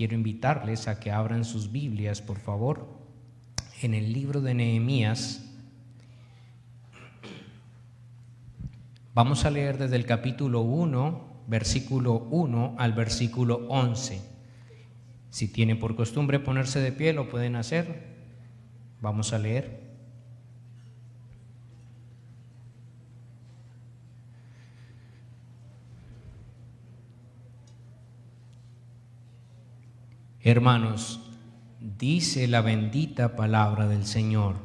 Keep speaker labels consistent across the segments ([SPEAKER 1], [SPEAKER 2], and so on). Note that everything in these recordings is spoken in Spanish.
[SPEAKER 1] quiero invitarles a que abran sus Biblias, por favor, en el libro de Nehemías. Vamos a leer desde el capítulo 1, versículo 1 al versículo 11. Si tiene por costumbre ponerse de pie, lo pueden hacer. Vamos a leer. Hermanos, dice la bendita palabra del Señor,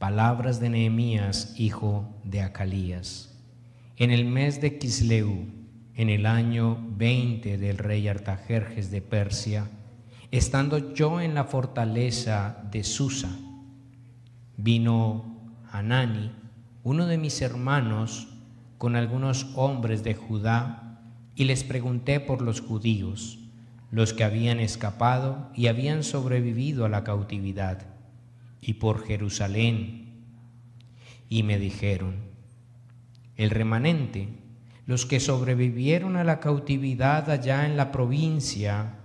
[SPEAKER 1] palabras de Nehemías, hijo de Acalías. En el mes de Kisleu, en el año 20 del rey Artajerjes de Persia, estando yo en la fortaleza de Susa, vino Hanani, uno de mis hermanos, con algunos hombres de Judá, y les pregunté por los judíos los que habían escapado y habían sobrevivido a la cautividad, y por Jerusalén. Y me dijeron, el remanente, los que sobrevivieron a la cautividad allá en la provincia,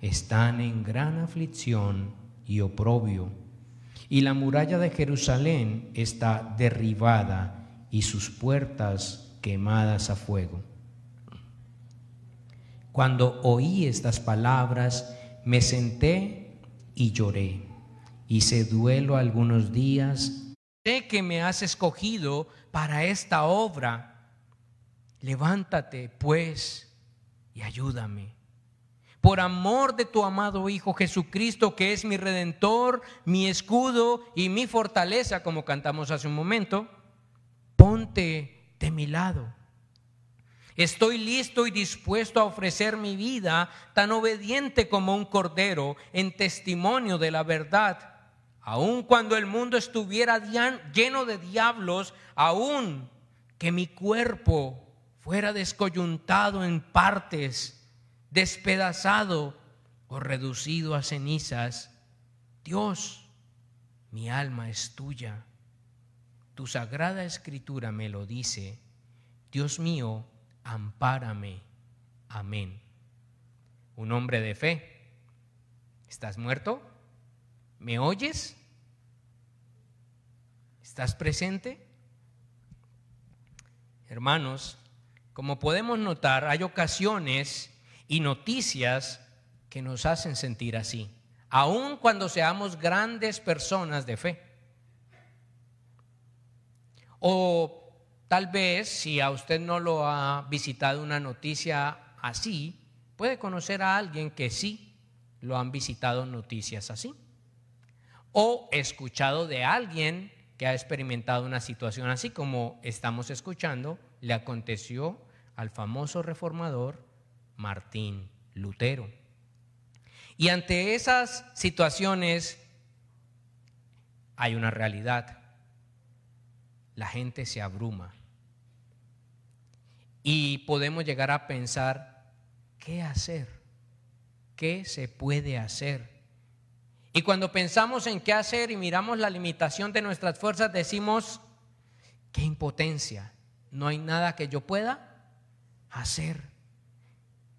[SPEAKER 1] están en gran aflicción y oprobio, y la muralla de Jerusalén está derribada y sus puertas quemadas a fuego. Cuando oí estas palabras, me senté y lloré. Hice duelo algunos días. Sé que me has escogido para esta obra. Levántate, pues, y ayúdame. Por amor de tu amado Hijo Jesucristo, que es mi redentor, mi escudo y mi fortaleza, como cantamos hace un momento, ponte de mi lado Estoy listo y dispuesto a ofrecer mi vida tan obediente como un cordero en testimonio de la verdad. Aun cuando el mundo estuviera lleno de diablos, aun que mi cuerpo fuera descoyuntado en partes, despedazado o reducido a cenizas, Dios, mi alma es tuya. Tu sagrada escritura me lo dice. Dios mío, ampárame. Amén. Un hombre de fe. ¿Estás muerto? ¿Me oyes? ¿Estás presente? Hermanos, como podemos notar, hay ocasiones y noticias que nos hacen sentir así, aun cuando seamos grandes personas de fe. O Tal vez si a usted no lo ha visitado una noticia así, puede conocer a alguien que sí lo han visitado noticias así. O escuchado de alguien que ha experimentado una situación así como estamos escuchando, le aconteció al famoso reformador Martín Lutero. Y ante esas situaciones hay una realidad la gente se abruma. Y podemos llegar a pensar, ¿qué hacer? ¿Qué se puede hacer? Y cuando pensamos en qué hacer y miramos la limitación de nuestras fuerzas, decimos, qué impotencia, no hay nada que yo pueda hacer.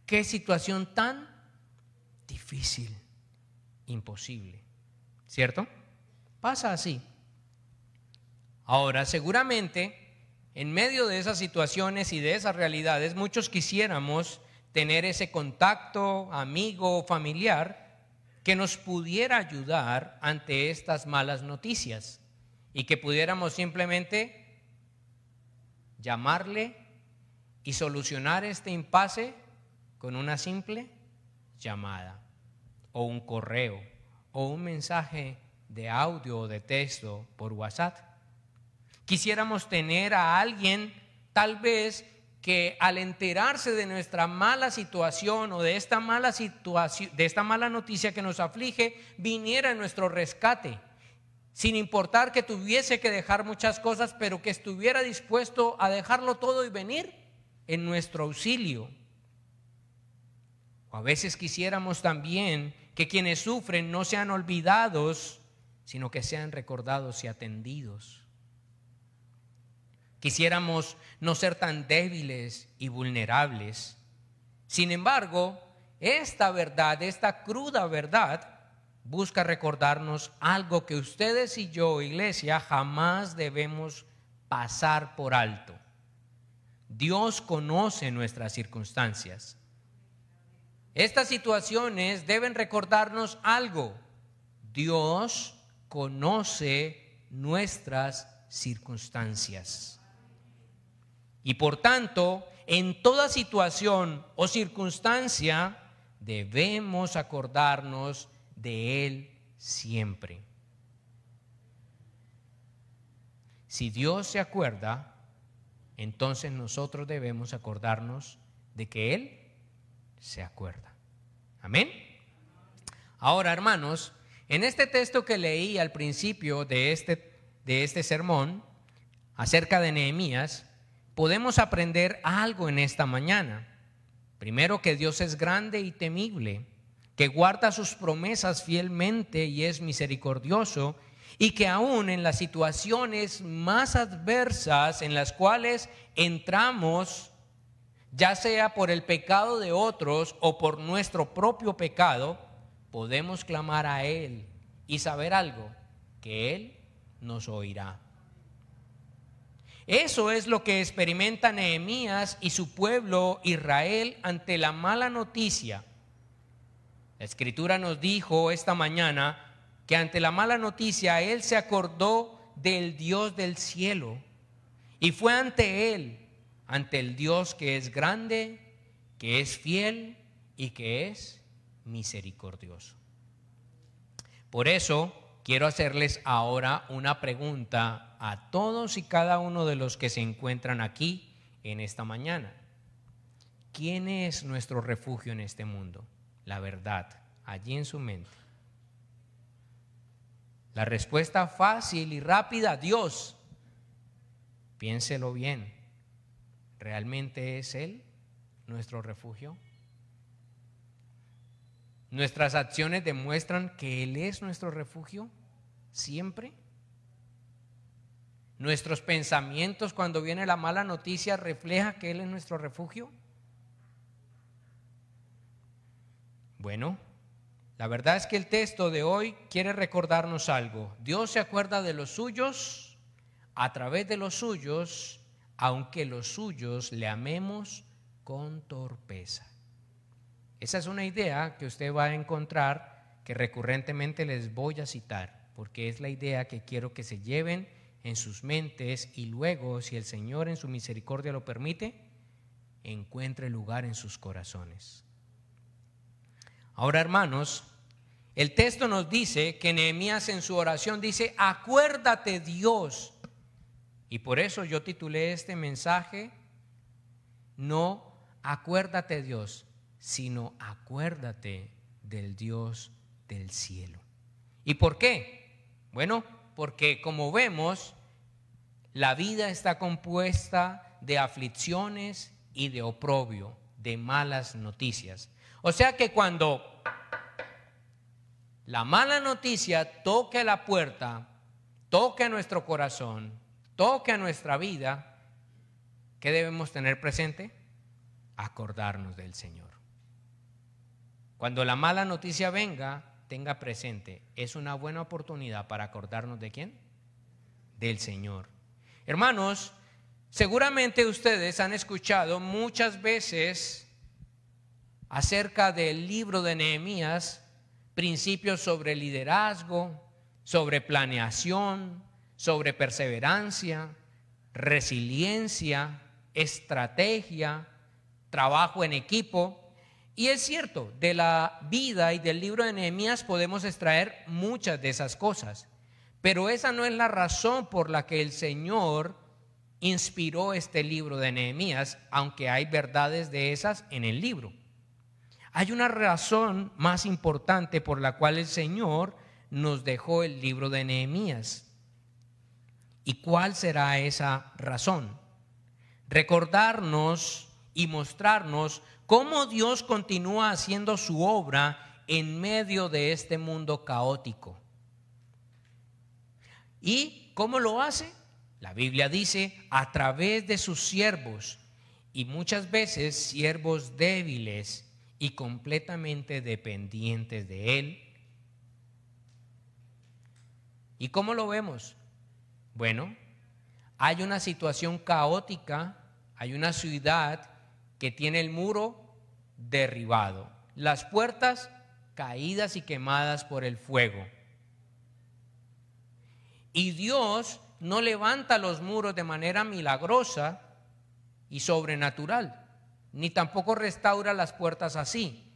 [SPEAKER 1] Qué situación tan difícil, imposible. ¿Cierto? Pasa así. Ahora, seguramente, en medio de esas situaciones y de esas realidades, muchos quisiéramos tener ese contacto amigo o familiar que nos pudiera ayudar ante estas malas noticias y que pudiéramos simplemente llamarle y solucionar este impasse con una simple llamada o un correo o un mensaje de audio o de texto por WhatsApp. Quisiéramos tener a alguien tal vez que al enterarse de nuestra mala situación o de esta mala situación, de esta mala noticia que nos aflige, viniera en nuestro rescate, sin importar que tuviese que dejar muchas cosas, pero que estuviera dispuesto a dejarlo todo y venir en nuestro auxilio. O a veces quisiéramos también que quienes sufren no sean olvidados, sino que sean recordados y atendidos. Quisiéramos no ser tan débiles y vulnerables. Sin embargo, esta verdad, esta cruda verdad, busca recordarnos algo que ustedes y yo, iglesia, jamás debemos pasar por alto. Dios conoce nuestras circunstancias. Estas situaciones deben recordarnos algo. Dios conoce nuestras circunstancias. Y por tanto, en toda situación o circunstancia, debemos acordarnos de Él siempre. Si Dios se acuerda, entonces nosotros debemos acordarnos de que Él se acuerda. Amén. Ahora, hermanos, en este texto que leí al principio de este, de este sermón acerca de Nehemías, podemos aprender algo en esta mañana. Primero que Dios es grande y temible, que guarda sus promesas fielmente y es misericordioso, y que aún en las situaciones más adversas en las cuales entramos, ya sea por el pecado de otros o por nuestro propio pecado, podemos clamar a Él y saber algo, que Él nos oirá. Eso es lo que experimenta Nehemías y su pueblo Israel ante la mala noticia. La escritura nos dijo esta mañana que ante la mala noticia Él se acordó del Dios del cielo y fue ante Él, ante el Dios que es grande, que es fiel y que es misericordioso. Por eso quiero hacerles ahora una pregunta a todos y cada uno de los que se encuentran aquí en esta mañana. ¿Quién es nuestro refugio en este mundo? La verdad, allí en su mente. La respuesta fácil y rápida, Dios. Piénselo bien. ¿Realmente es Él nuestro refugio? ¿Nuestras acciones demuestran que Él es nuestro refugio siempre? ¿Nuestros pensamientos cuando viene la mala noticia refleja que Él es nuestro refugio? Bueno, la verdad es que el texto de hoy quiere recordarnos algo. Dios se acuerda de los suyos a través de los suyos, aunque los suyos le amemos con torpeza. Esa es una idea que usted va a encontrar que recurrentemente les voy a citar, porque es la idea que quiero que se lleven en sus mentes y luego, si el Señor en su misericordia lo permite, encuentre lugar en sus corazones. Ahora, hermanos, el texto nos dice que Nehemías en su oración dice, acuérdate Dios. Y por eso yo titulé este mensaje, no acuérdate Dios, sino acuérdate del Dios del cielo. ¿Y por qué? Bueno, porque como vemos, la vida está compuesta de aflicciones y de oprobio, de malas noticias. O sea que cuando la mala noticia toque la puerta, toque nuestro corazón, toque nuestra vida, ¿qué debemos tener presente? Acordarnos del Señor. Cuando la mala noticia venga, tenga presente, es una buena oportunidad para acordarnos de quién? Del Señor. Hermanos, seguramente ustedes han escuchado muchas veces acerca del libro de Nehemías principios sobre liderazgo, sobre planeación, sobre perseverancia, resiliencia, estrategia, trabajo en equipo. Y es cierto, de la vida y del libro de Nehemías podemos extraer muchas de esas cosas, pero esa no es la razón por la que el Señor inspiró este libro de Nehemías, aunque hay verdades de esas en el libro. Hay una razón más importante por la cual el Señor nos dejó el libro de Nehemías. ¿Y cuál será esa razón? Recordarnos y mostrarnos cómo Dios continúa haciendo su obra en medio de este mundo caótico. ¿Y cómo lo hace? La Biblia dice, a través de sus siervos, y muchas veces siervos débiles y completamente dependientes de Él. ¿Y cómo lo vemos? Bueno, hay una situación caótica, hay una ciudad que tiene el muro derribado, las puertas caídas y quemadas por el fuego. Y Dios no levanta los muros de manera milagrosa y sobrenatural, ni tampoco restaura las puertas así,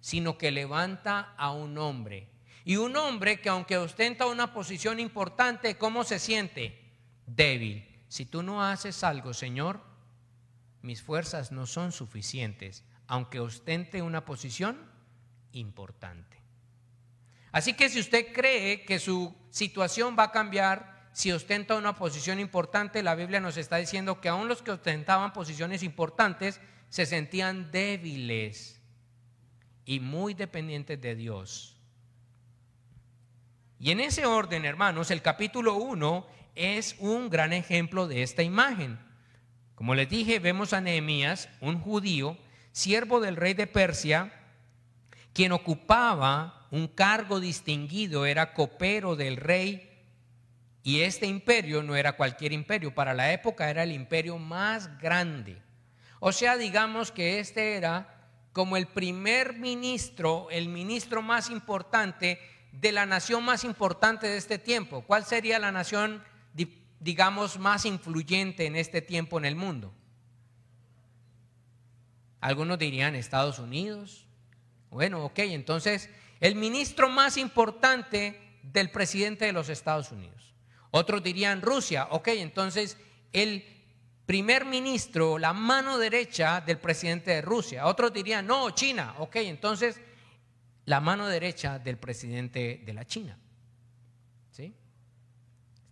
[SPEAKER 1] sino que levanta a un hombre. Y un hombre que aunque ostenta una posición importante, ¿cómo se siente? Débil. Si tú no haces algo, Señor, mis fuerzas no son suficientes, aunque ostente una posición importante. Así que si usted cree que su situación va a cambiar, si ostenta una posición importante, la Biblia nos está diciendo que aún los que ostentaban posiciones importantes se sentían débiles y muy dependientes de Dios. Y en ese orden, hermanos, el capítulo 1 es un gran ejemplo de esta imagen. Como les dije, vemos a Nehemías, un judío, siervo del rey de Persia, quien ocupaba un cargo distinguido, era copero del rey, y este imperio no era cualquier imperio, para la época era el imperio más grande. O sea, digamos que este era como el primer ministro, el ministro más importante de la nación más importante de este tiempo. ¿Cuál sería la nación, digamos, más influyente en este tiempo en el mundo? Algunos dirían Estados Unidos, bueno, ok, entonces el ministro más importante del presidente de los Estados Unidos. Otros dirían Rusia, ok, entonces el primer ministro, la mano derecha del presidente de Rusia. Otros dirían, no, China, ok, entonces la mano derecha del presidente de la China.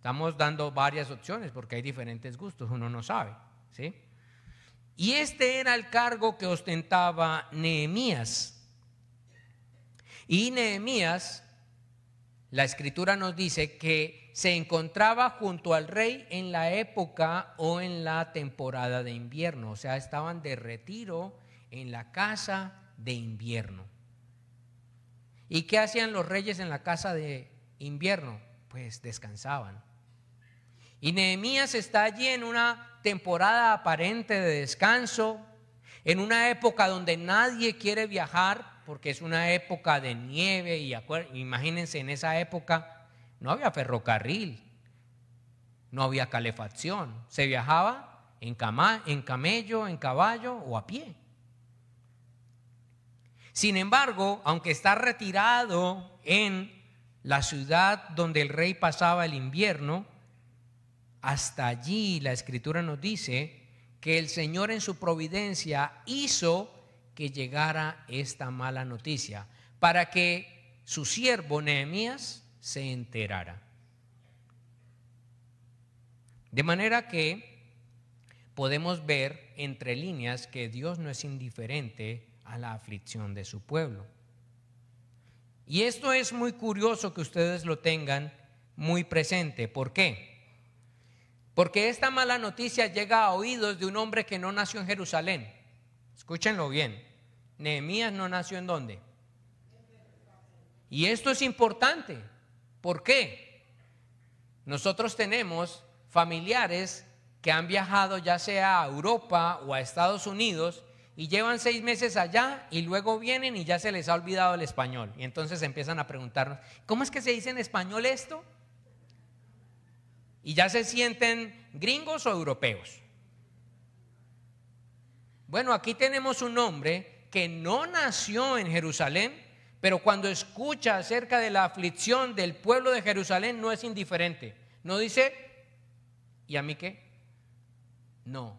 [SPEAKER 1] Estamos dando varias opciones porque hay diferentes gustos, uno no sabe. ¿Sí? Y este era el cargo que ostentaba Nehemías y Nehemías, la escritura nos dice que se encontraba junto al rey en la época o en la temporada de invierno, o sea, estaban de retiro en la casa de invierno. ¿Y qué hacían los reyes en la casa de invierno? Pues descansaban. Y Nehemías está allí en una temporada aparente de descanso, en una época donde nadie quiere viajar porque es una época de nieve y imagínense en esa época no había ferrocarril, no había calefacción, se viajaba en, en camello, en caballo o a pie. Sin embargo, aunque está retirado en la ciudad donde el rey pasaba el invierno, hasta allí la escritura nos dice que el Señor en su providencia hizo que llegara esta mala noticia, para que su siervo Nehemías se enterara. De manera que podemos ver entre líneas que Dios no es indiferente a la aflicción de su pueblo. Y esto es muy curioso que ustedes lo tengan muy presente. ¿Por qué? Porque esta mala noticia llega a oídos de un hombre que no nació en Jerusalén. Escúchenlo bien. Nehemías no nació en dónde. Y esto es importante. ¿Por qué? Nosotros tenemos familiares que han viajado ya sea a Europa o a Estados Unidos y llevan seis meses allá y luego vienen y ya se les ha olvidado el español. Y entonces empiezan a preguntarnos, ¿cómo es que se dice en español esto? Y ya se sienten gringos o europeos. Bueno, aquí tenemos un hombre que no nació en Jerusalén, pero cuando escucha acerca de la aflicción del pueblo de Jerusalén no es indiferente. No dice, ¿y a mí qué? No.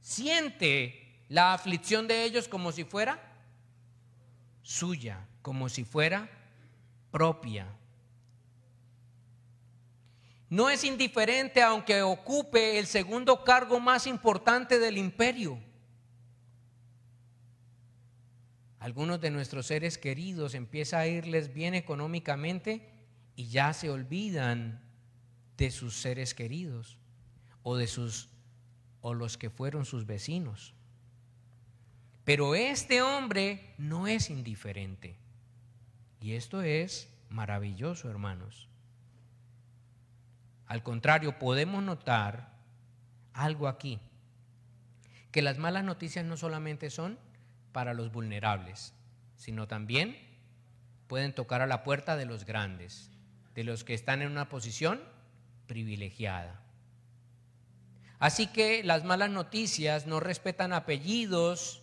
[SPEAKER 1] Siente la aflicción de ellos como si fuera suya, como si fuera propia. No es indiferente aunque ocupe el segundo cargo más importante del imperio. Algunos de nuestros seres queridos empieza a irles bien económicamente y ya se olvidan de sus seres queridos o de sus o los que fueron sus vecinos. Pero este hombre no es indiferente. Y esto es maravilloso, hermanos. Al contrario, podemos notar algo aquí, que las malas noticias no solamente son para los vulnerables, sino también pueden tocar a la puerta de los grandes, de los que están en una posición privilegiada. Así que las malas noticias no respetan apellidos,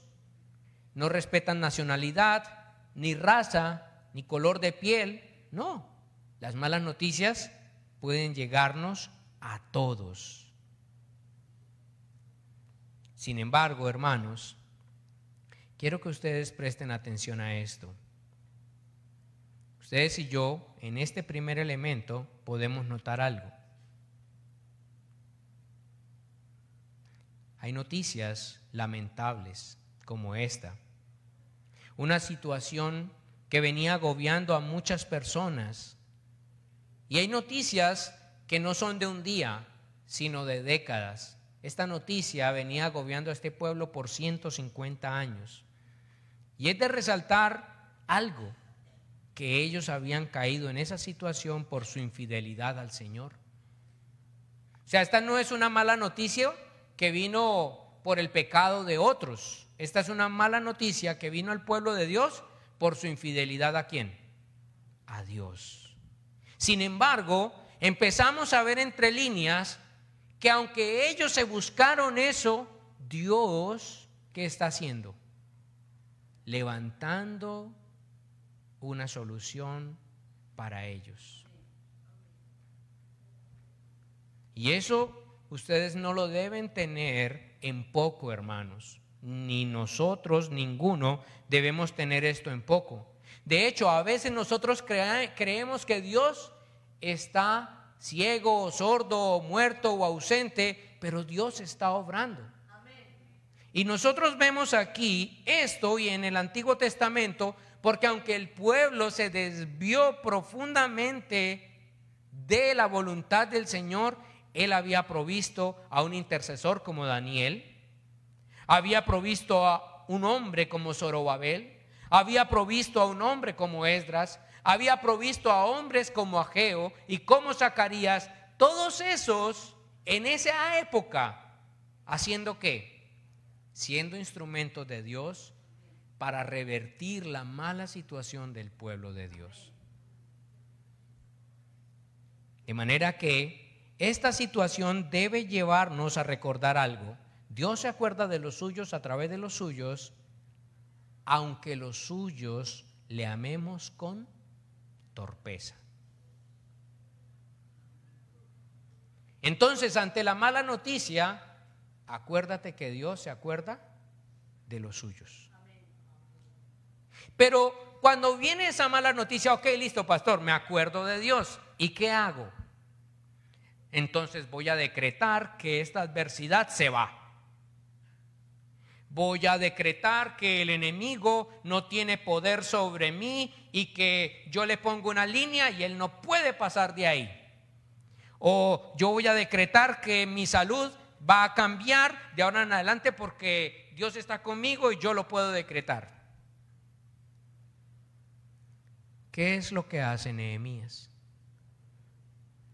[SPEAKER 1] no respetan nacionalidad, ni raza, ni color de piel. No, las malas noticias pueden llegarnos a todos. Sin embargo, hermanos, quiero que ustedes presten atención a esto. Ustedes y yo, en este primer elemento, podemos notar algo. Hay noticias lamentables como esta. Una situación que venía agobiando a muchas personas. Y hay noticias que no son de un día, sino de décadas. Esta noticia venía agobiando a este pueblo por 150 años. Y es de resaltar algo, que ellos habían caído en esa situación por su infidelidad al Señor. O sea, esta no es una mala noticia que vino por el pecado de otros. Esta es una mala noticia que vino al pueblo de Dios por su infidelidad a quién? A Dios. Sin embargo, empezamos a ver entre líneas que aunque ellos se buscaron eso, Dios, ¿qué está haciendo? Levantando una solución para ellos. Y eso ustedes no lo deben tener en poco, hermanos. Ni nosotros, ninguno, debemos tener esto en poco. De hecho, a veces nosotros creemos que Dios está ciego, sordo, muerto o ausente, pero Dios está obrando. Y nosotros vemos aquí esto y en el Antiguo Testamento, porque aunque el pueblo se desvió profundamente de la voluntad del Señor, él había provisto a un intercesor como Daniel, había provisto a un hombre como Zorobabel, había provisto a un hombre como Esdras, había provisto a hombres como Ageo y como Zacarías, todos esos en esa época, haciendo qué? Siendo instrumentos de Dios para revertir la mala situación del pueblo de Dios. De manera que esta situación debe llevarnos a recordar algo. Dios se acuerda de los suyos a través de los suyos, aunque los suyos le amemos con torpeza. Entonces, ante la mala noticia, acuérdate que Dios se acuerda de los suyos. Pero cuando viene esa mala noticia, ok, listo, pastor, me acuerdo de Dios. ¿Y qué hago? entonces voy a decretar que esta adversidad se va. Voy a decretar que el enemigo no tiene poder sobre mí y que yo le pongo una línea y él no puede pasar de ahí. O yo voy a decretar que mi salud va a cambiar de ahora en adelante porque Dios está conmigo y yo lo puedo decretar. ¿Qué es lo que hace Nehemías?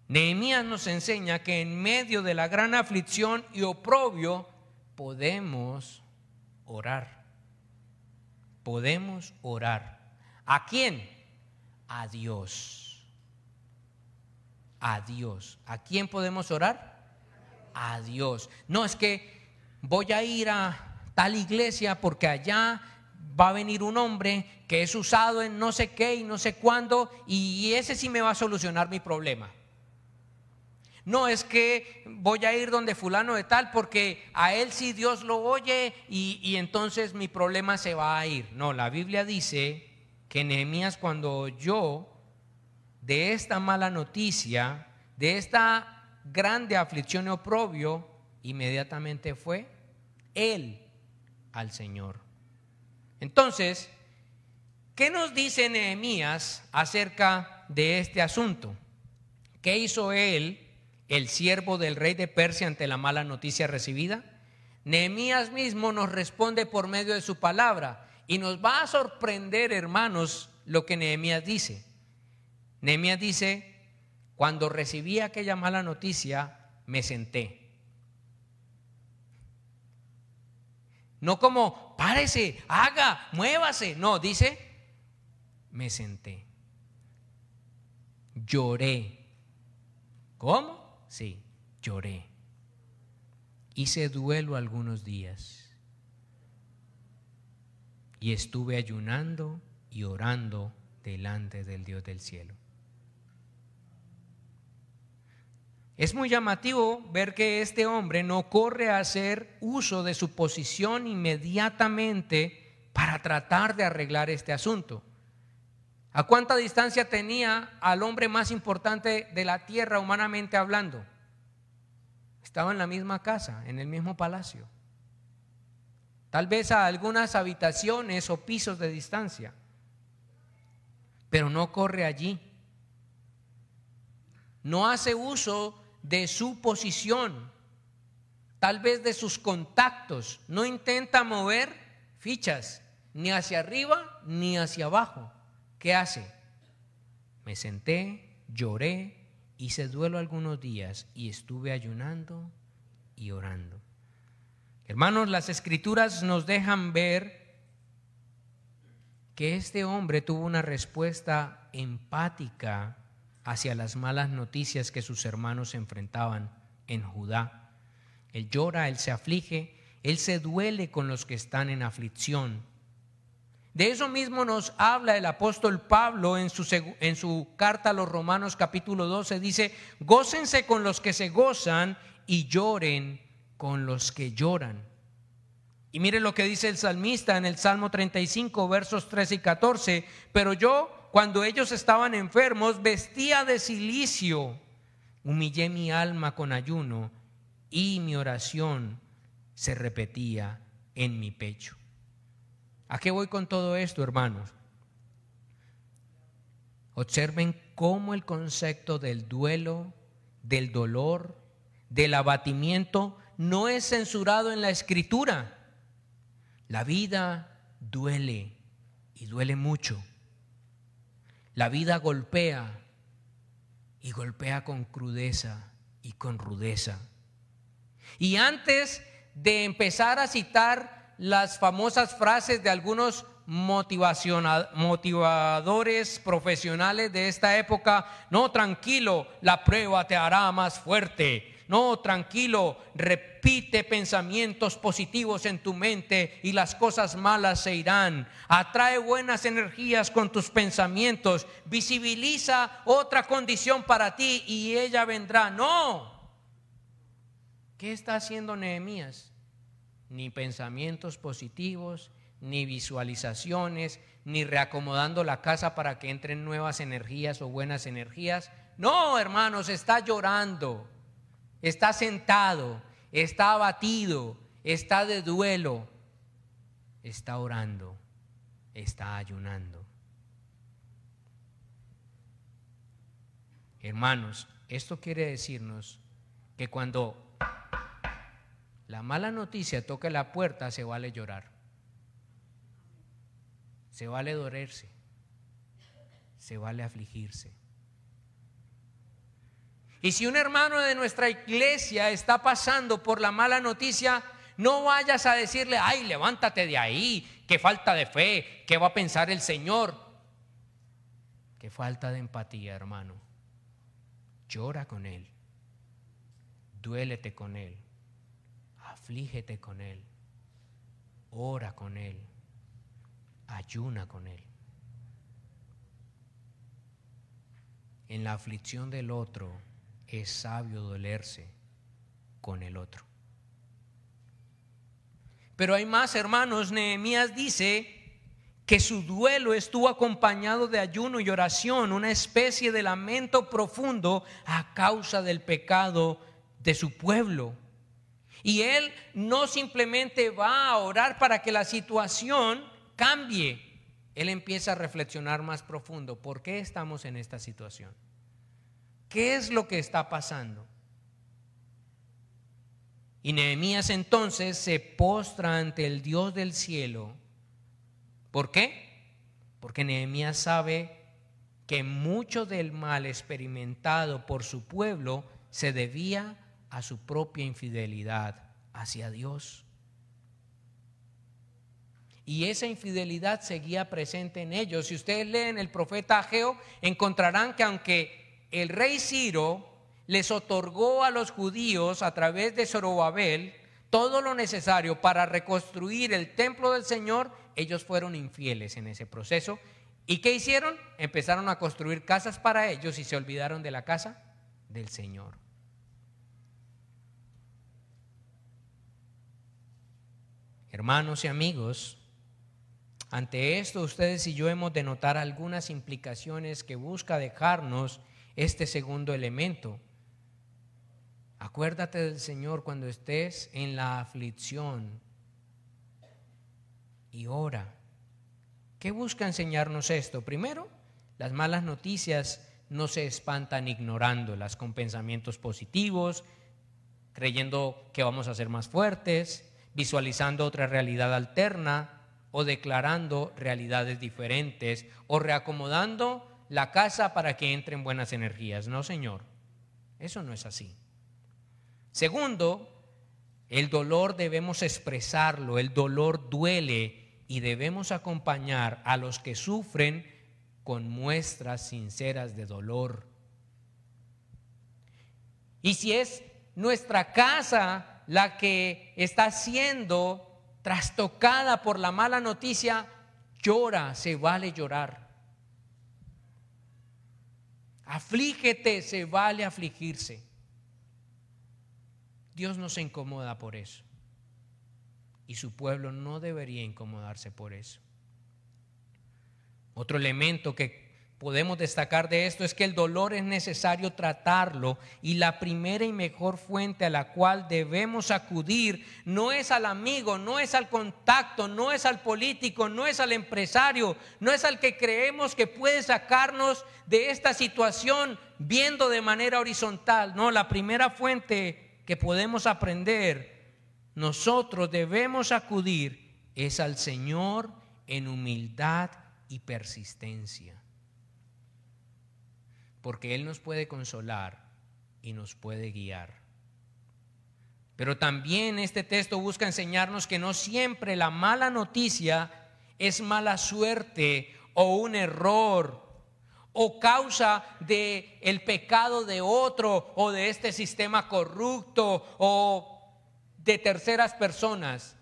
[SPEAKER 1] Nehemías nos enseña que en medio de la gran aflicción y oprobio podemos orar. Podemos orar. ¿A quién? A Dios. A Dios. ¿A quién podemos orar? A Dios. No es que voy a ir a tal iglesia porque allá va a venir un hombre que es usado en no sé qué y no sé cuándo y ese sí me va a solucionar mi problema. No es que voy a ir donde fulano de tal porque a él sí Dios lo oye y, entonces mi problema se va a ir. No, la Biblia dice que Nehemías cuando oyó de esta mala noticia, de esta grande aflicción y oprobio, inmediatamente fue él al Señor. Entonces, ¿qué nos dice Nehemías acerca de este asunto? ¿Qué hizo él? El siervo del rey de Persia ante la mala noticia recibida? Nehemías mismo nos responde por medio de su palabra y nos va a sorprender, hermanos, lo que Nehemías dice. Nehemías dice, cuando recibí aquella mala noticia, me senté. No como, párese, haga, muévase. No, dice, me senté. Lloré. ¿Cómo? Sí, lloré. Hice duelo algunos días. Y estuve ayunando y orando delante del Dios del cielo. Es muy llamativo ver que este hombre no corre a hacer uso de su posición inmediatamente para tratar de arreglar este asunto. ¿A cuánta distancia tenía al hombre más importante de la tierra humanamente hablando? Estaba en la misma casa, en el mismo palacio. Tal vez a algunas habitaciones o pisos de distancia. Pero no corre allí. No hace uso de su posición, tal vez de sus contactos. No intenta mover fichas, ni hacia arriba ni hacia abajo. ¿Qué hace? Me senté, lloré, hice duelo algunos días y estuve ayunando y orando. Hermanos, las escrituras nos dejan ver que este hombre tuvo una respuesta empática hacia las malas noticias que sus hermanos enfrentaban en Judá. Él llora, él se aflige, él se duele con los que están en aflicción. De eso mismo nos habla el apóstol Pablo en su, carta a los Romanos capítulo 12. Dice, gócense con los que se gozan y lloren con los que lloran. Y mire lo que dice el salmista en el Salmo 35, versos 13 y 14. Pero yo cuando ellos estaban enfermos, vestía de silicio. Humillé mi alma con ayuno y mi oración se repetía en mi pecho. ¿A qué voy con todo esto, hermanos? Observen cómo el concepto del duelo, del dolor, del abatimiento no es censurado en la escritura. La vida duele y duele mucho. La vida golpea y golpea con crudeza y con rudeza. Y antes de empezar a citar las famosas frases de algunos motivadores profesionales de esta época, no, tranquilo, la prueba te hará más fuerte. No, tranquilo, repite pensamientos positivos en tu mente y las cosas malas se irán. Atrae buenas energías con tus pensamientos. Visibiliza otra condición para ti y ella vendrá. No. ¿Qué está haciendo Nehemías? Ni pensamientos positivos, ni visualizaciones, ni reacomodando la casa para que entren nuevas energías o buenas energías. No, hermanos, está llorando está sentado, está abatido, está de duelo, está orando, está ayunando. Hermanos, esto quiere decirnos que cuando la mala noticia toque la puerta, se vale llorar, se vale dolerse, se vale afligirse. Y si un hermano de nuestra iglesia está pasando por la mala noticia, no vayas a decirle, ay, levántate de ahí, qué falta de fe, qué va a pensar el Señor. Qué falta de empatía, hermano. Llora con Él, duélete con Él, aflígete con Él, ora con Él, ayuna con Él. En la aflicción del otro, es sabio dolerse con el otro. Pero hay más, hermanos. Nehemías dice que su duelo estuvo acompañado de ayuno y oración, una especie de lamento profundo a causa del pecado de su pueblo. Y él no simplemente va a orar para que la situación cambie, él empieza a reflexionar más profundo. ¿Por qué estamos en esta situación? ¿Qué es lo que está pasando? Y Nehemías entonces se postra ante el Dios del cielo. ¿Por qué? Porque Nehemías sabe que mucho del mal experimentado por su pueblo se debía a su propia infidelidad hacia Dios. Y esa infidelidad seguía presente en ellos. Si ustedes leen el profeta Ageo, encontrarán que aunque el rey Ciro les otorgó a los judíos a través de Zorobabel todo lo necesario para reconstruir el templo del Señor, ellos fueron infieles en ese proceso. ¿Y qué hicieron? Empezaron a construir casas para ellos y se olvidaron de la casa del Señor. Hermanos y amigos, ante esto ustedes y yo hemos de notar algunas implicaciones que busca dejarnos este segundo elemento. Acuérdate del Señor cuando estés en la aflicción y ora. ¿Qué busca enseñarnos esto? Primero, las malas noticias no se espantan ignorándolas con pensamientos positivos, creyendo que vamos a ser más fuertes, visualizando otra realidad alterna o declarando realidades diferentes o reacomodando la casa para que entren buenas energías. No, Señor, eso no es así. Segundo, el dolor debemos expresarlo, el dolor duele y debemos acompañar a los que sufren con muestras sinceras de dolor. Y si es nuestra casa la que está siendo trastocada por la mala noticia, llora, se vale llorar. Aflígete, se vale afligirse. Dios no se incomoda por eso. Y su pueblo no debería incomodarse por eso. Otro elemento que podemos destacar de esto es que el dolor es necesario tratarlo y la primera y mejor fuente a la cual debemos acudir no es al amigo, no es al contacto, no es al político, no es al empresario, no es al que creemos que puede sacarnos de esta situación viendo de manera horizontal. No, la primera fuente que podemos aprender, nosotros debemos acudir es al Señor en humildad y persistencia. Porque Él nos puede consolar y nos puede guiar. Pero también este texto busca enseñarnos que no siempre la mala noticia es mala suerte o un error o causa de el pecado de otro o de este sistema corrupto o de terceras personas.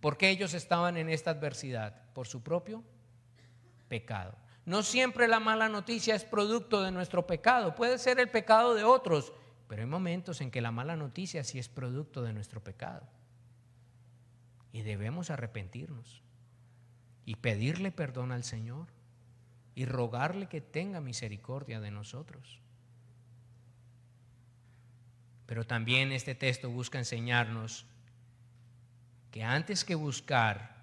[SPEAKER 1] porque ellos estaban en esta adversidad? Por su propio pecado. No siempre la mala noticia es producto de nuestro pecado, puede ser el pecado de otros, pero hay momentos en que la mala noticia sí es producto de nuestro pecado. Y debemos arrepentirnos y pedirle perdón al Señor y rogarle que tenga misericordia de nosotros. Pero también este texto busca enseñarnos que antes que buscar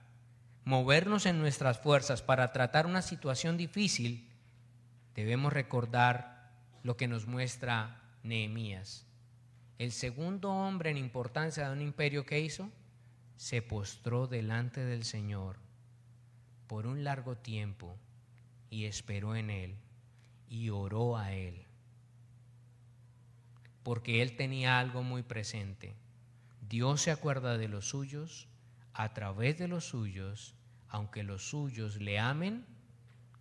[SPEAKER 1] movernos en nuestras fuerzas para tratar una situación difícil, debemos recordar lo que nos muestra Nehemías. El segundo hombre en importancia de un imperio que hizo, se postró delante del Señor por un largo tiempo y esperó en Él y oró a Él. Porque Él tenía algo muy presente. Dios se acuerda de los suyos a través de los suyos, aunque los suyos le amen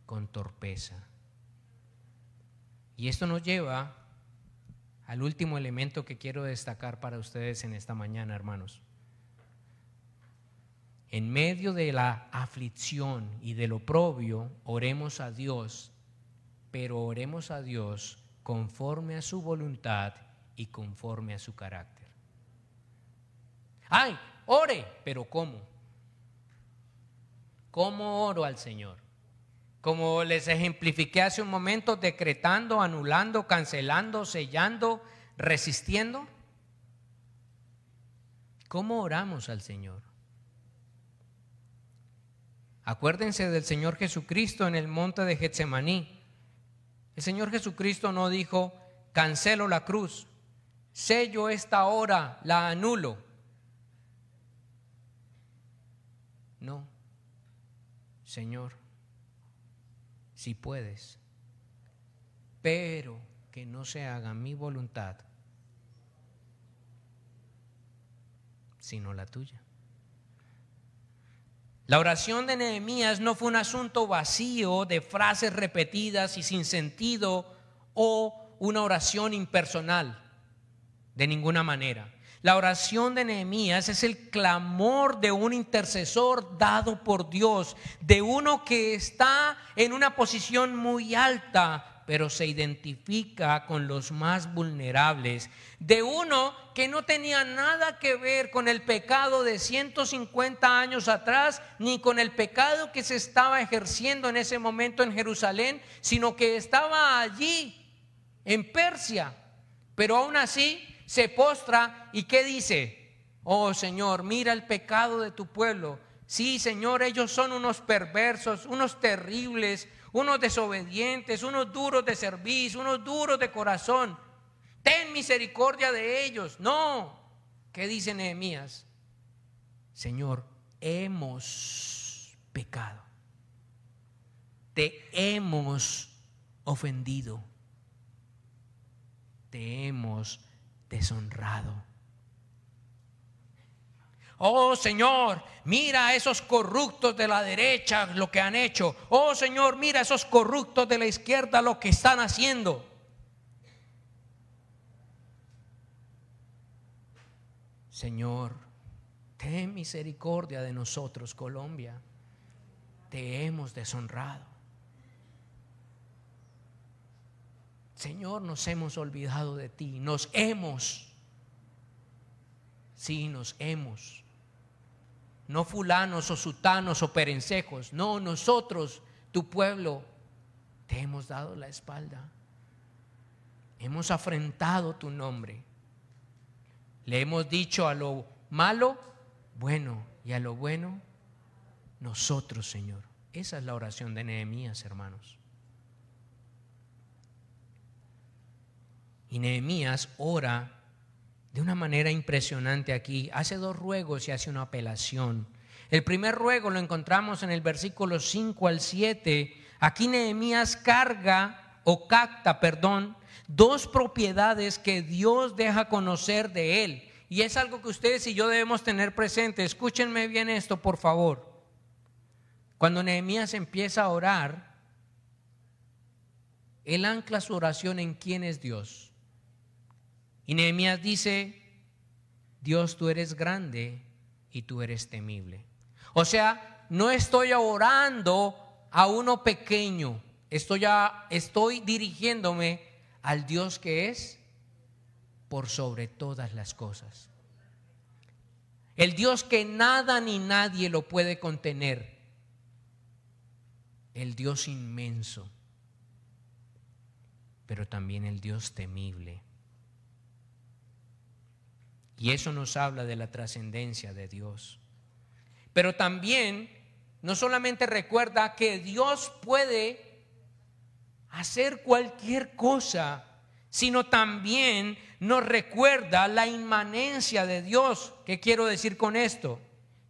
[SPEAKER 1] con torpeza. Y esto nos lleva al último elemento que quiero destacar para ustedes en esta mañana, hermanos. En medio de la aflicción y del oprobio, oremos a Dios, pero oremos a Dios conforme a su voluntad y conforme a su carácter. Ay, ore, pero ¿cómo? ¿Cómo oro al Señor? Como les ejemplifiqué hace un momento, decretando, anulando, cancelando, sellando, resistiendo. ¿Cómo oramos al Señor? Acuérdense del Señor Jesucristo en el monte de Getsemaní. El Señor Jesucristo no dijo, cancelo la cruz. sello esta hora, la anulo. No, Señor, si puedes, pero que no se haga mi voluntad, sino la tuya. La oración de Nehemías no fue un asunto vacío de frases repetidas y sin sentido o una oración impersonal, de ninguna manera. La oración de Nehemías es el clamor de un intercesor dado por Dios, de uno que está en una posición muy alta, pero se identifica con los más vulnerables, de uno que no tenía nada que ver con el pecado de 150 años atrás, ni con el pecado que se estaba ejerciendo en ese momento en Jerusalén, sino que estaba allí, en Persia. Pero aún así se postra y ¿qué dice? Oh Señor, mira el pecado de tu pueblo. Sí, Señor, ellos son unos perversos, unos terribles, unos desobedientes, unos duros de servicio, unos duros de corazón. Ten misericordia de ellos. No. ¿Qué dice Nehemías? Señor, hemos pecado. Te hemos ofendido. Te hemos deshonrado. Oh Señor, mira a esos corruptos de la derecha lo que han hecho. Oh Señor, mira a esos corruptos de la izquierda lo que están haciendo. Señor, ten misericordia de nosotros, Colombia. Te hemos deshonrado. Señor, nos hemos olvidado de ti. Nos hemos. Sí, nos hemos no fulanos o sutanos o perencejos, no, nosotros, tu pueblo, te hemos dado la espalda. Hemos afrentado tu nombre. Le hemos dicho a lo malo, bueno, y a lo bueno, nosotros, Señor. Esa es la oración de Nehemías, hermanos. Y Nehemías ora de una manera impresionante aquí. Hace dos ruegos y hace una apelación. El primer ruego lo encontramos en el versículo 5 al 7. Aquí Nehemías carga o capta, perdón, dos propiedades que Dios deja conocer de él. Y es algo que ustedes y yo debemos tener presente. Escúchenme bien esto, por favor. Cuando Nehemías empieza a orar, él ancla su oración en quién es Dios. Y Nehemías dice, Dios, tú eres grande y tú eres temible. O sea, no estoy orando a uno pequeño, estoy, ya, estoy dirigiéndome al Dios que es por sobre todas las cosas. El Dios que nada ni nadie lo puede contener. El Dios inmenso, pero también el Dios temible. Y eso nos habla de la trascendencia de Dios. Pero también no solamente recuerda que Dios puede hacer cualquier cosa, sino también nos recuerda la inmanencia de Dios. ¿Qué quiero decir con esto?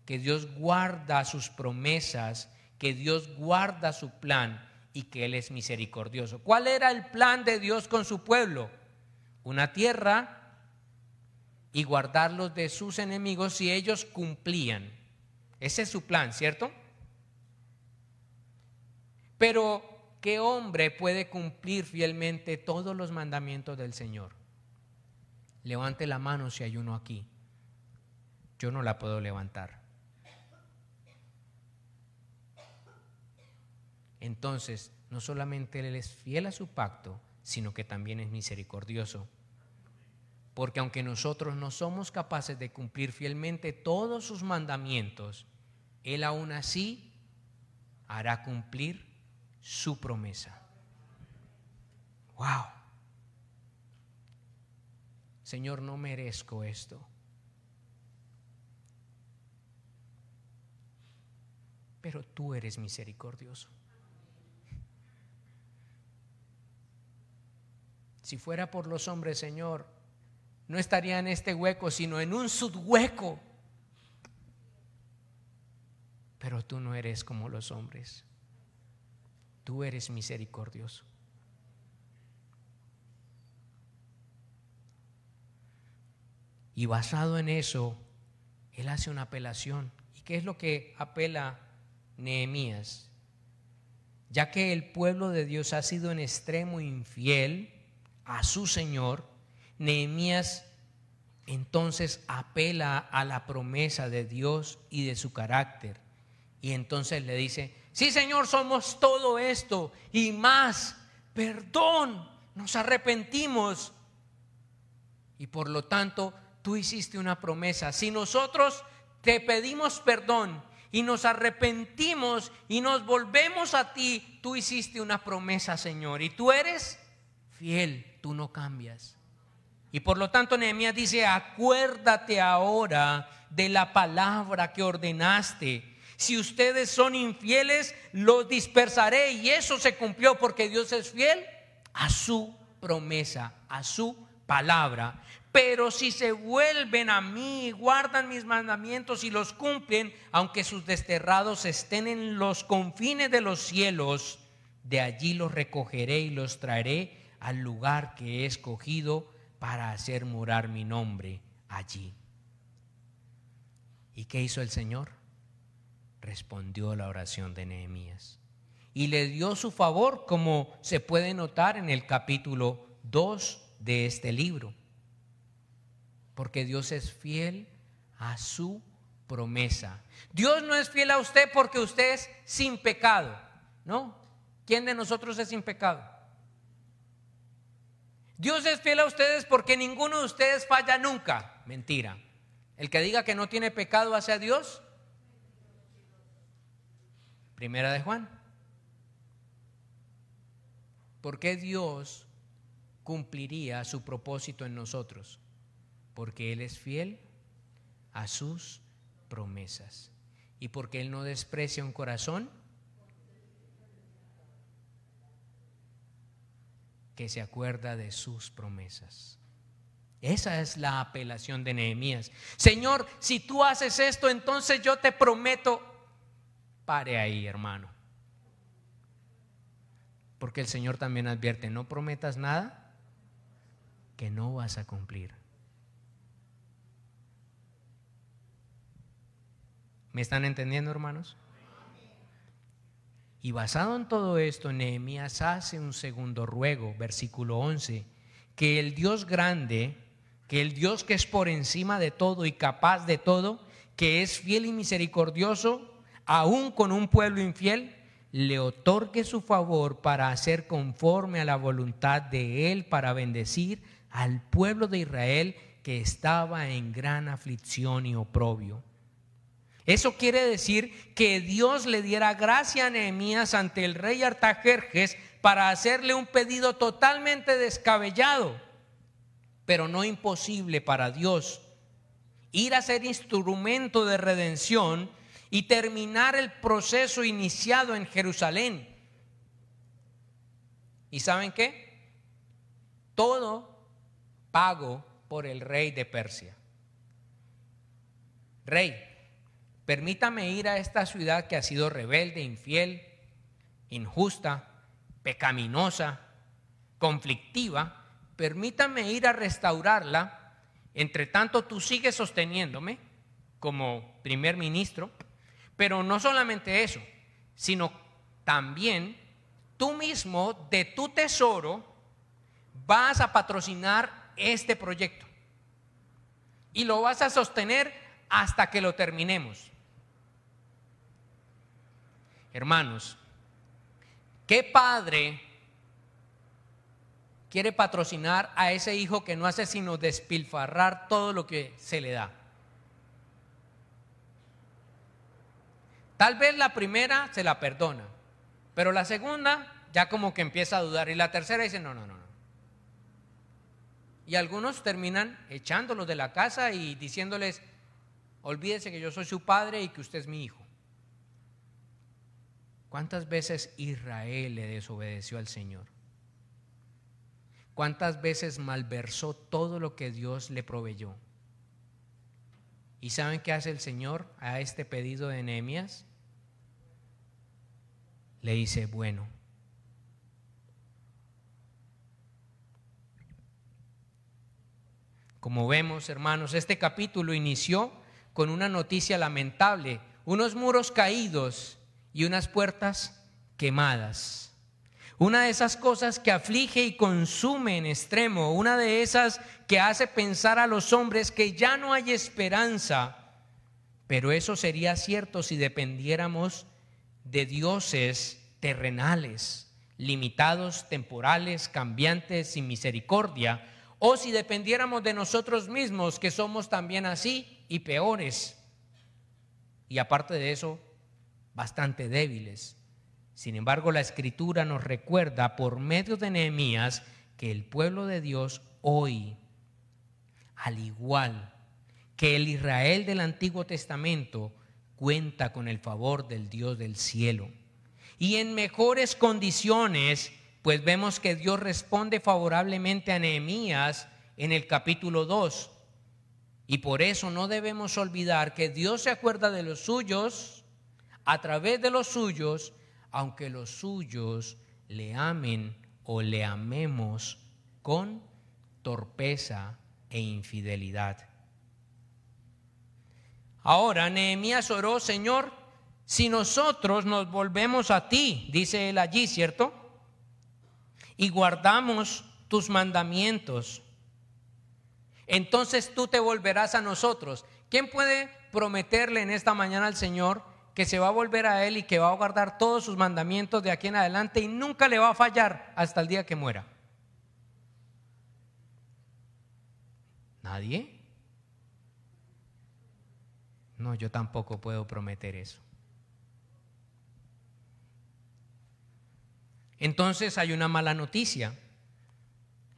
[SPEAKER 1] Que Dios guarda sus promesas, que Dios guarda su plan y que Él es misericordioso. ¿Cuál era el plan de Dios con su pueblo? Una tierra y guardarlos de sus enemigos si ellos cumplían. Ese es su plan, ¿cierto? Pero, ¿qué hombre puede cumplir fielmente todos los mandamientos del Señor? Levante la mano si hay uno aquí. Yo no la puedo levantar. Entonces, no solamente Él es fiel a su pacto, sino que también es misericordioso porque aunque nosotros no somos capaces de cumplir fielmente todos sus mandamientos, Él aún así hará cumplir su promesa. Wow. Señor, no merezco esto. Pero tú eres misericordioso. Si fuera por los hombres, Señor, no estaría en este hueco, sino en un subhueco. Pero tú no eres como los hombres. Tú eres misericordioso. Y basado en eso, él hace una apelación. ¿Y qué es lo que apela Nehemías? Ya que el pueblo de Dios ha sido en extremo infiel a su Señor, Nehemías entonces apela a la promesa de Dios y de su carácter. Y entonces le dice, sí Señor, somos todo esto y más, perdón, nos arrepentimos. Y por lo tanto, tú hiciste una promesa. Si nosotros te pedimos perdón y nos arrepentimos y nos volvemos a ti, tú hiciste una promesa, Señor. Y tú eres fiel, tú no cambias. Y por lo tanto Nehemías dice, acuérdate ahora de la palabra que ordenaste. Si ustedes son infieles, los dispersaré. Y eso se cumplió porque Dios es fiel a su promesa, a su palabra. Pero si se vuelven a mí, guardan mis mandamientos y los cumplen, aunque sus desterrados estén en los confines de los cielos, de allí los recogeré y los traeré al lugar que he escogido para hacer morar mi nombre allí. ¿Y qué hizo el Señor? Respondió la oración de Nehemías y le dio su favor, como se puede notar en el capítulo 2 de este libro porque Dios es fiel a su promesa. Dios no es fiel a usted porque usted es sin pecado, ¿no? ¿Quién de nosotros es sin pecado? Dios es fiel a ustedes porque ninguno de ustedes falla nunca. Mentira. El que diga que no tiene pecado hacia Dios. Primera de Juan. ¿Por qué Dios cumpliría su propósito en nosotros? porque Él es fiel a sus promesas. Y porque Él no desprecia un corazón que se acuerda de sus promesas. Esa es la apelación de Nehemías. Señor, si tú haces esto, entonces yo te prometo, pare ahí, hermano. Porque el Señor también advierte, no prometas nada que no vas a cumplir. ¿Me están entendiendo, hermanos? Y basado en todo esto, Nehemías hace un segundo ruego, versículo 11, que el Dios grande, que el Dios que es por encima de todo y capaz de todo, que es fiel y misericordioso, aún con un pueblo infiel, le otorgue su favor para hacer conforme a la voluntad de Él, para bendecir al pueblo de Israel que estaba en gran aflicción y oprobio. Eso quiere decir que Dios le diera gracia a Nehemías ante el rey Artajerjes para hacerle un pedido totalmente descabellado, pero no imposible para Dios. Ir a ser instrumento de redención y terminar el proceso iniciado en Jerusalén. ¿Y saben qué? Todo pago por el rey de Persia. Rey, Permítame ir a esta ciudad que ha sido rebelde, infiel, injusta, pecaminosa, conflictiva. Permítame ir a restaurarla. Entre tanto, tú sigues sosteniéndome como primer ministro. Pero no solamente eso, sino también tú mismo de tu tesoro vas a patrocinar este proyecto. Y lo vas a sostener hasta que lo terminemos. Hermanos, ¿qué padre quiere patrocinar a ese hijo que no hace sino despilfarrar todo lo que se le da? Tal vez la primera se la perdona, pero la segunda ya como que empieza a dudar y la tercera dice, no, no, no. no. Y algunos terminan echándolos de la casa y diciéndoles, olvídese que yo soy su padre y que usted es mi hijo. ¿Cuántas veces Israel le desobedeció al Señor? ¿Cuántas veces malversó todo lo que Dios le proveyó? ¿Y saben qué hace el Señor a este pedido de Nehemías? Le dice, bueno, como vemos hermanos, este capítulo inició con una noticia lamentable, unos muros caídos y unas puertas quemadas. Una de esas cosas que aflige y consume en extremo, una de esas que hace pensar a los hombres que ya no hay esperanza. Pero eso sería cierto si dependiéramos de dioses terrenales, limitados, temporales, cambiantes, sin misericordia, o si dependiéramos de nosotros mismos, que somos también así y peores. Y aparte de eso, bastante débiles. Sin embargo, la escritura nos recuerda por medio de Nehemías que el pueblo de Dios hoy, al igual que el Israel del Antiguo Testamento, cuenta con el favor del Dios del cielo. Y en mejores condiciones, pues vemos que Dios responde favorablemente a Nehemías en el capítulo 2. Y por eso no debemos olvidar que Dios se acuerda de los suyos a través de los suyos aunque los suyos le amen o le amemos con torpeza e infidelidad. Ahora Nehemías oró, Señor, si nosotros nos volvemos a ti, dice él allí, ¿cierto? Y guardamos tus mandamientos, entonces tú te volverás a nosotros. ¿Quién puede prometerle en esta mañana al Señor que se va a volver a Él y que va a guardar todos sus mandamientos de aquí en adelante y nunca le va a fallar hasta el día que muera. ¿Nadie? No, yo tampoco puedo prometer eso. Entonces hay una mala noticia.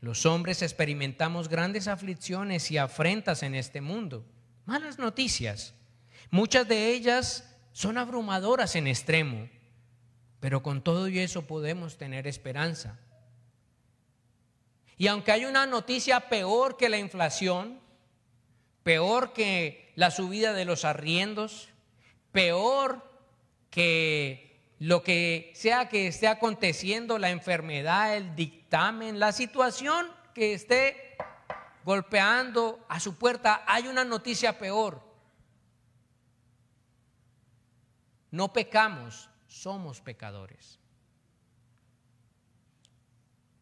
[SPEAKER 1] Los hombres experimentamos grandes aflicciones y afrentas en este mundo. Malas noticias. Muchas de ellas son abrumadoras en extremo, pero con todo y eso podemos tener esperanza. Y aunque hay una noticia peor que la inflación, peor que la subida de los arriendos, peor que lo que sea que esté aconteciendo, la enfermedad, el dictamen, la situación que esté golpeando a su puerta, hay una noticia peor. No pecamos, somos pecadores.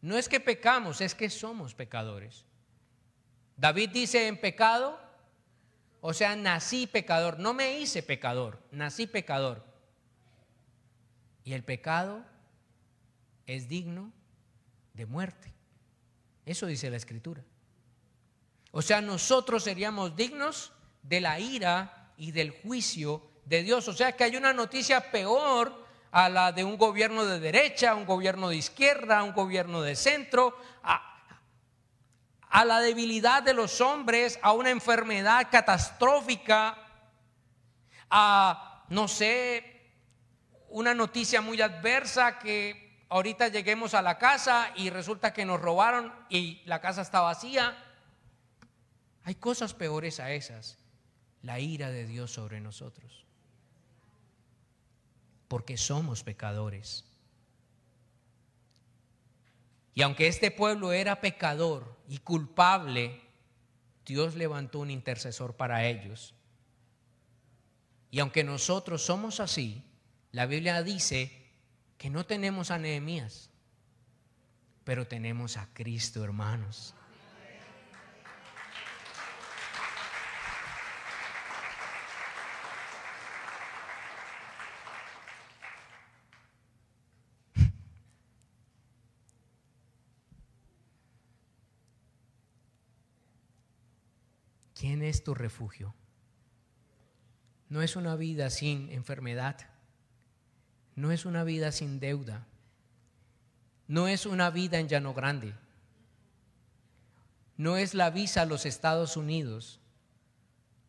[SPEAKER 1] No es que pecamos, es que somos pecadores. David dice en pecado, o sea, nací pecador, no me hice pecador, nací pecador. Y el pecado es digno de muerte. Eso dice la escritura. O sea, nosotros seríamos dignos de la ira y del juicio de Dios. O sea que hay una noticia peor a la de un gobierno de derecha, un gobierno de izquierda, un gobierno de centro, a, a la debilidad de los hombres, a una enfermedad catastrófica, a, no sé, una noticia muy adversa que ahorita lleguemos a la casa y resulta que nos robaron y la casa está vacía. Hay cosas peores a esas, la ira de Dios sobre nosotros porque somos pecadores. Y aunque este pueblo era pecador y culpable, Dios levantó un intercesor para ellos. Y aunque nosotros somos así, la Biblia dice que no tenemos a Nehemías, pero tenemos a Cristo, hermanos. ¿Quién es tu refugio? No es una vida sin enfermedad. No es una vida sin deuda. No es una vida en Llano Grande. No es la visa a los Estados Unidos.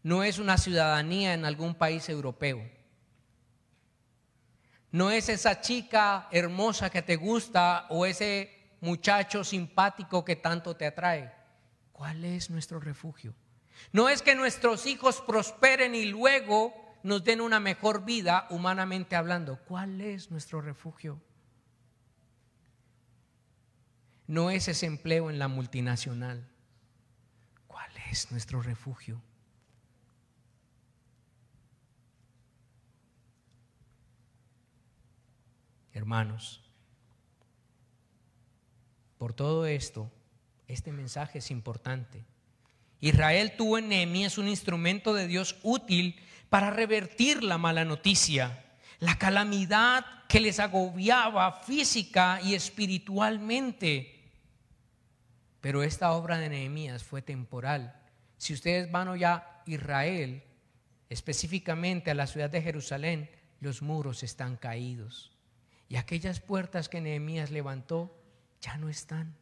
[SPEAKER 1] No es una ciudadanía en algún país europeo. No es esa chica hermosa que te gusta o ese muchacho simpático que tanto te atrae. ¿Cuál es nuestro refugio? No es que nuestros hijos prosperen y luego nos den una mejor vida humanamente hablando. ¿Cuál es nuestro refugio? No es ese empleo en la multinacional. ¿Cuál es nuestro refugio? Hermanos, por todo esto, este mensaje es importante. Israel tuvo en Nehemías un instrumento de Dios útil para revertir la mala noticia, la calamidad que les agobiaba física y espiritualmente. Pero esta obra de Nehemías fue temporal. Si ustedes van hoy a Israel, específicamente a la ciudad de Jerusalén, los muros están caídos. Y aquellas puertas que Nehemías levantó ya no están.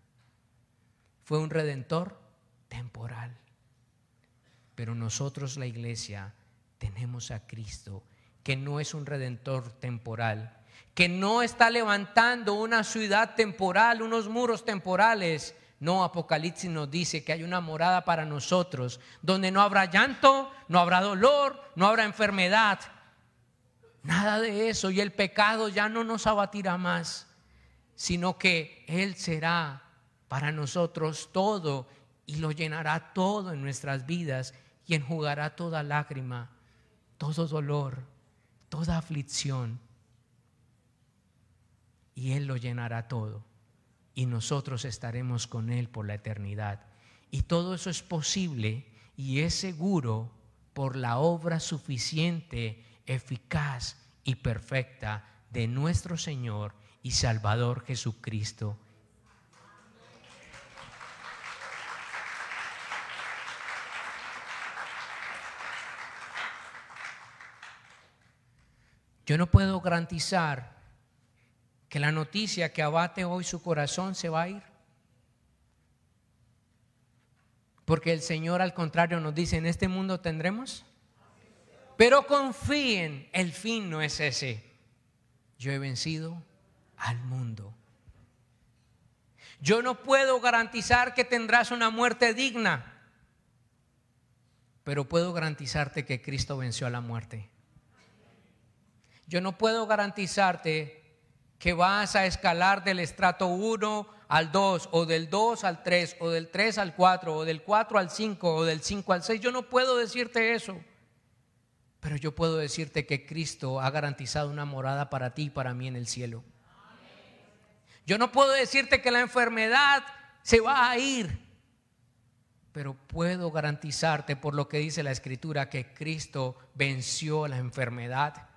[SPEAKER 1] Fue un redentor temporal. Pero nosotros, la iglesia, tenemos a Cristo, que no es un redentor temporal, que no está levantando una ciudad temporal, unos muros temporales. No, Apocalipsis nos dice que hay una morada para nosotros, donde no habrá llanto, no habrá dolor, no habrá enfermedad. Nada de eso. Y el pecado ya no nos abatirá más, sino que Él será para nosotros todo y lo llenará todo en nuestras vidas y enjugará toda lágrima, todo dolor, toda aflicción. Y Él lo llenará todo. Y nosotros estaremos con Él por la eternidad. Y todo eso es posible y es seguro por la obra suficiente, eficaz y perfecta de nuestro Señor y Salvador Jesucristo Yo no puedo garantizar que la noticia que abate hoy su corazón se va a ir. Porque el Señor al contrario nos dice, en este mundo tendremos. Pero confíen, el fin no es ese. Yo he vencido al mundo. Yo no puedo garantizar que tendrás una muerte digna, pero puedo garantizarte que Cristo venció a la muerte. Yo no puedo garantizarte que vas a escalar del estrato 1 al 2, o del 2 al 3, o del 3 al 4, o del 4 al 5, o del 5 al 6. Yo no puedo decirte eso. Pero yo puedo decirte que Cristo ha garantizado una morada para ti y para mí en el cielo. Yo no puedo decirte que la enfermedad se va a ir. Pero puedo garantizarte por lo que dice la Escritura que Cristo venció la enfermedad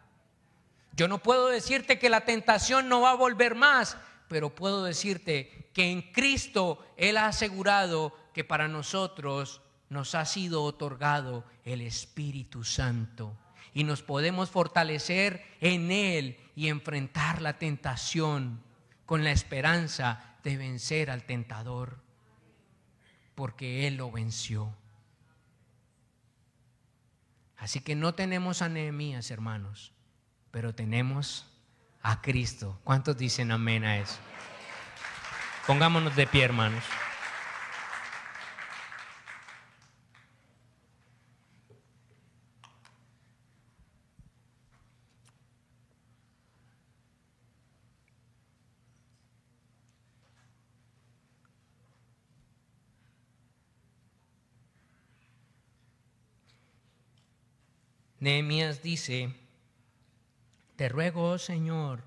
[SPEAKER 1] yo no puedo decirte que la tentación no va a volver más, pero puedo decirte que en Cristo Él ha asegurado que para nosotros nos ha sido otorgado el Espíritu Santo y nos podemos fortalecer en Él y enfrentar la tentación con la esperanza de vencer al tentador, porque Él lo venció. Así que no tenemos anemías, hermanos pero tenemos a Cristo. ¿Cuántos dicen amén a eso? Pongámonos de pie, hermanos. Nehemías dice, te ruego, oh Señor,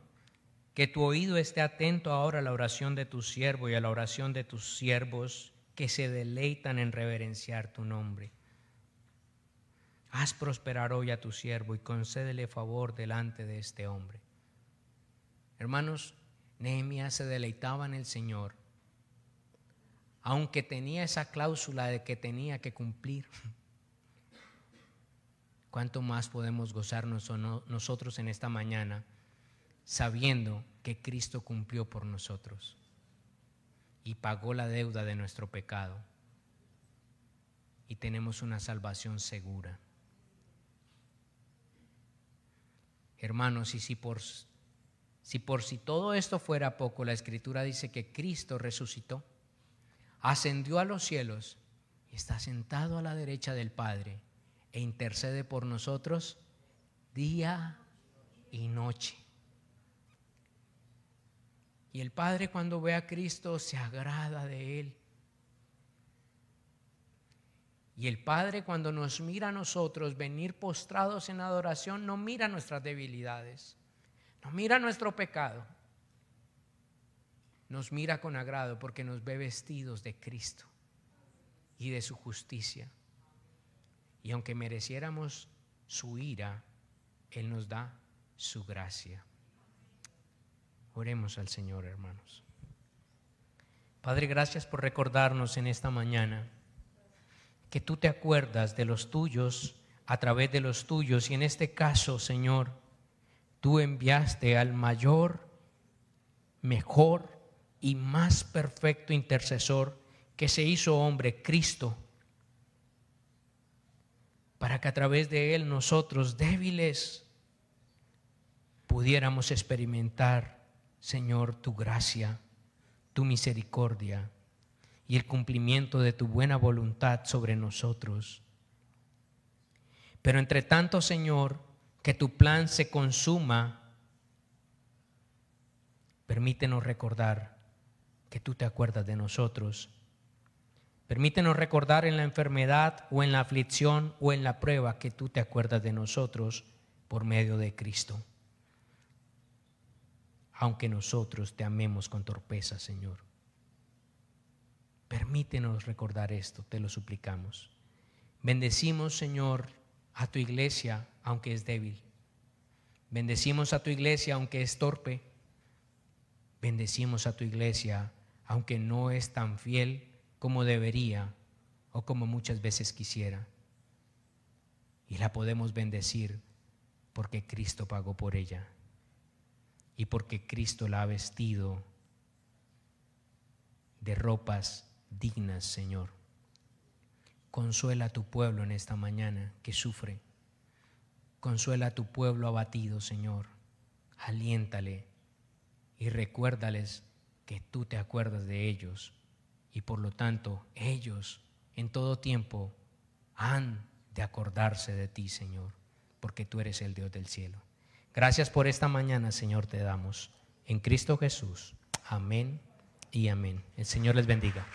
[SPEAKER 1] que tu oído esté atento ahora a la oración de tu siervo y a la oración de tus siervos que se deleitan en reverenciar tu nombre. Haz prosperar hoy a tu siervo y concédele favor delante de este hombre. Hermanos, Nehemías se deleitaba en el Señor, aunque tenía esa cláusula de que tenía que cumplir. ¿Cuánto más podemos gozarnos nosotros en esta mañana sabiendo que Cristo cumplió por nosotros y pagó la deuda de nuestro pecado y tenemos una salvación segura? Hermanos, y si por Si por si todo esto fuera poco, la escritura dice que Cristo resucitó, ascendió a los cielos y está sentado a la derecha del Padre e intercede por nosotros día y noche. Y el Padre cuando ve a Cristo se agrada de Él. Y el Padre cuando nos mira a nosotros venir postrados en adoración, no mira nuestras debilidades, no mira nuestro pecado, nos mira con agrado porque nos ve vestidos de Cristo y de su justicia. Y aunque mereciéramos su ira, Él nos da su gracia. Oremos al Señor, hermanos. Padre, gracias por recordarnos en esta mañana que tú te acuerdas de los tuyos a través de los tuyos y en este caso, Señor, tú enviaste al mayor, mejor y más perfecto intercesor que se hizo hombre, Cristo, para que a través de él nosotros débiles pudiéramos experimentar Señor, tu gracia, tu misericordia y el cumplimiento de tu buena voluntad sobre nosotros. Pero entre tanto, Señor, que tu plan se consuma, permítenos recordar que tú te acuerdas de nosotros. Permítenos recordar en la enfermedad o en la aflicción o en la prueba que tú te acuerdas de nosotros por medio de Cristo aunque nosotros te amemos con torpeza, Señor. Permítenos recordar esto, te lo suplicamos. Bendecimos, Señor, a tu iglesia, aunque es débil. Bendecimos a tu iglesia, aunque es torpe. Bendecimos a tu iglesia, aunque no es tan fiel como debería o como muchas veces quisiera. Y la podemos bendecir porque Cristo pagó por ella y porque Cristo la ha vestido de ropas dignas, Señor. Consuela a tu pueblo en esta mañana que sufre. Consuela a tu pueblo abatido, Señor. Aliéntale y recuérdales que tú te acuerdas de ellos y por lo tanto ellos en todo tiempo han de acordarse de ti, Señor, porque tú eres el Dios del cielo. Gracias por esta mañana, Señor, te damos. En Cristo Jesús. Amén y amén. El Señor les bendiga.